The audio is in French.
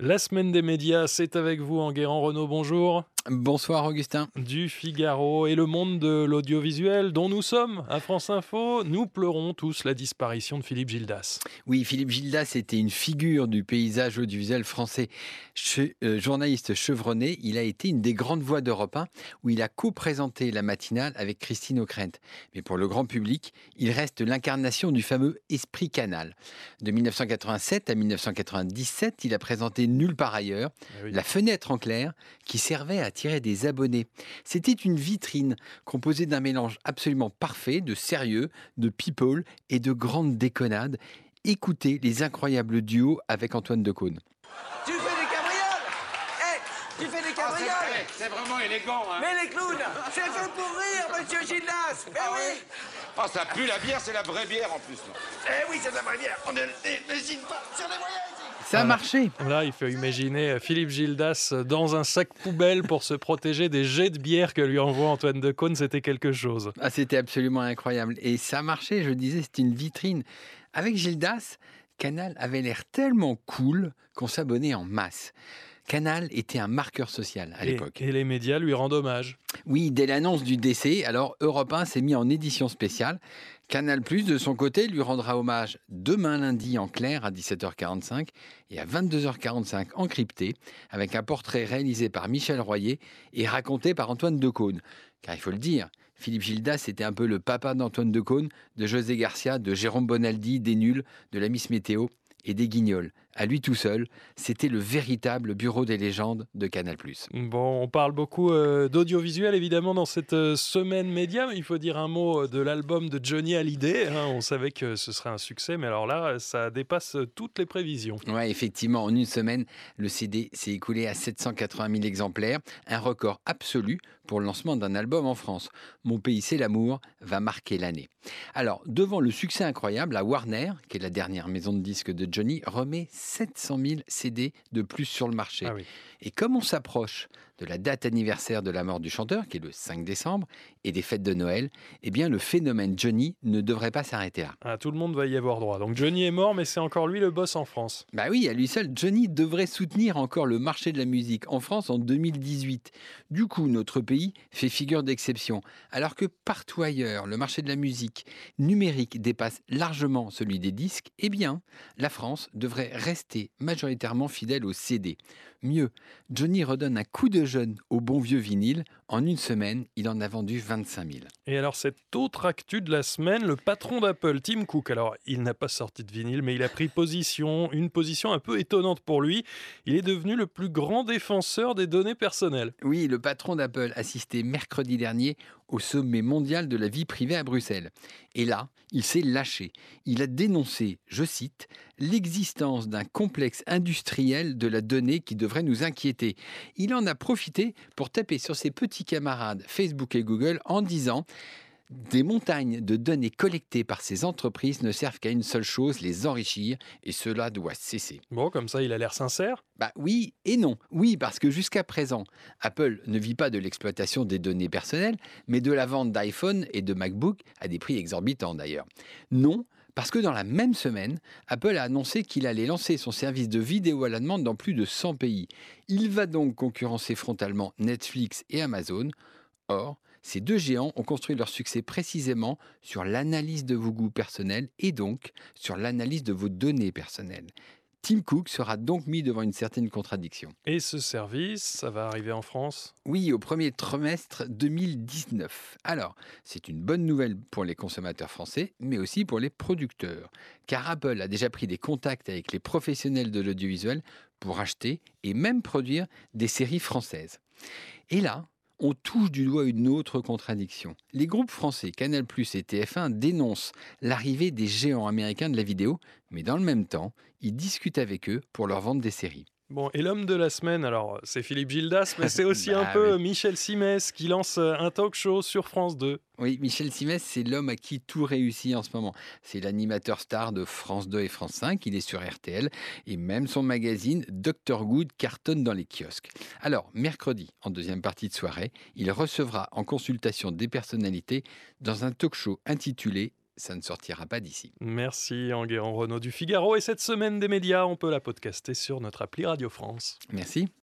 La semaine des médias, c'est avec vous, Enguerrand Renault, bonjour. Bonsoir Augustin. Du Figaro et le monde de l'audiovisuel dont nous sommes à France Info, nous pleurons tous la disparition de Philippe Gildas. Oui, Philippe Gildas était une figure du paysage audiovisuel français. Euh, journaliste chevronné, il a été une des grandes voix d'Europe 1 où il a co-présenté la matinale avec Christine O'Krent. Mais pour le grand public, il reste l'incarnation du fameux esprit canal. De 1987 à 1997, il a présenté Nulle part ailleurs, eh La fenêtre en clair, qui servait à attirer des abonnés. C'était une vitrine composée d'un mélange absolument parfait de sérieux, de people et de grandes déconnades. Écoutez les incroyables duos avec Antoine Decaune. Tu fais des cabrioles Eh, Tu fais des ah, cabrioles C'est vraiment élégant, hein Mais les clowns, c'est fait pour rire, monsieur Gildas Mais ah oui Ah, ça pue la bière, c'est la vraie bière en plus. Eh oui, c'est de la vraie bière On ne n'hésite pas sur les moyens ça a marché. Là, il faut imaginer euh, Philippe Gildas dans un sac poubelle pour se protéger des jets de bière que lui envoie Antoine Decaune. C'était quelque chose. Ah, c'était absolument incroyable. Et ça a marché, je disais, c'était une vitrine. Avec Gildas, Canal avait l'air tellement cool qu'on s'abonnait en masse. Canal était un marqueur social à l'époque. Et les médias lui rendent hommage. Oui, dès l'annonce du décès, alors Europe 1 s'est mis en édition spéciale. Canal Plus, de son côté, lui rendra hommage demain lundi en clair à 17h45 et à 22h45 en crypté, avec un portrait réalisé par Michel Royer et raconté par Antoine Decaune. Car il faut le dire, Philippe Gildas était un peu le papa d'Antoine Decaune, de José Garcia, de Jérôme Bonaldi, des Nuls, de la Miss Météo et des Guignols. À lui tout seul, c'était le véritable bureau des légendes de Canal+. Bon, on parle beaucoup euh, d'audiovisuel évidemment dans cette euh, semaine média. Il faut dire un mot euh, de l'album de Johnny Hallyday. Hein. On savait que ce serait un succès, mais alors là, ça dépasse toutes les prévisions. Ouais, effectivement, en une semaine, le CD s'est écoulé à 780 000 exemplaires, un record absolu pour le lancement d'un album en France. Mon pays, c'est l'amour, va marquer l'année. Alors, devant le succès incroyable, la Warner, qui est la dernière maison de disques de Johnny, remet 700 000 CD de plus sur le marché. Ah et comme on s'approche de la date anniversaire de la mort du chanteur, qui est le 5 décembre, et des fêtes de Noël, eh bien le phénomène Johnny ne devrait pas s'arrêter là. Ah, tout le monde va y avoir droit. Donc Johnny est mort, mais c'est encore lui le boss en France. Bah oui, à lui seul, Johnny devrait soutenir encore le marché de la musique en France en 2018. Du coup, notre pays fait figure d'exception, alors que partout ailleurs, le marché de la musique numérique dépasse largement celui des disques, eh bien, la France devrait rester majoritairement fidèle au CD. Mieux, Johnny redonne un coup de jeune au bon vieux vinyle. En une semaine, il en a vendu 25 000. Et alors, cette autre actu de la semaine, le patron d'Apple, Tim Cook, alors il n'a pas sorti de vinyle, mais il a pris position, une position un peu étonnante pour lui. Il est devenu le plus grand défenseur des données personnelles. Oui, le patron d'Apple assistait mercredi dernier au sommet mondial de la vie privée à Bruxelles. Et là, il s'est lâché. Il a dénoncé, je cite, l'existence d'un complexe industriel de la donnée qui devrait nous inquiéter. Il en a profité pour taper sur ses petits camarades Facebook et Google en disant des montagnes de données collectées par ces entreprises ne servent qu'à une seule chose, les enrichir, et cela doit cesser. Bon, comme ça, il a l'air sincère Bah oui et non. Oui, parce que jusqu'à présent, Apple ne vit pas de l'exploitation des données personnelles, mais de la vente d'iPhone et de MacBook, à des prix exorbitants d'ailleurs. Non, parce que dans la même semaine, Apple a annoncé qu'il allait lancer son service de vidéo à la demande dans plus de 100 pays. Il va donc concurrencer frontalement Netflix et Amazon. Or, ces deux géants ont construit leur succès précisément sur l'analyse de vos goûts personnels et donc sur l'analyse de vos données personnelles. Tim Cook sera donc mis devant une certaine contradiction. Et ce service, ça va arriver en France? Oui, au premier trimestre 2019. Alors, c'est une bonne nouvelle pour les consommateurs français, mais aussi pour les producteurs, car Apple a déjà pris des contacts avec les professionnels de l'audiovisuel pour acheter et même produire des séries françaises. Et là, on touche du doigt une autre contradiction. Les groupes français Canal+ et TF1 dénoncent l'arrivée des géants américains de la vidéo, mais dans le même temps, ils discutent avec eux pour leur vendre des séries. Bon, et l'homme de la semaine, alors c'est Philippe Gildas, mais c'est aussi un bah peu Michel Simès qui lance euh, un talk show sur France 2. Oui, Michel Simès, c'est l'homme à qui tout réussit en ce moment. C'est l'animateur star de France 2 et France 5, il est sur RTL, et même son magazine Dr Good cartonne dans les kiosques. Alors, mercredi, en deuxième partie de soirée, il recevra en consultation des personnalités dans un talk show intitulé ça ne sortira pas d'ici. Merci Enguerrand Renaud du Figaro. Et cette semaine des médias, on peut la podcaster sur notre appli Radio France. Merci.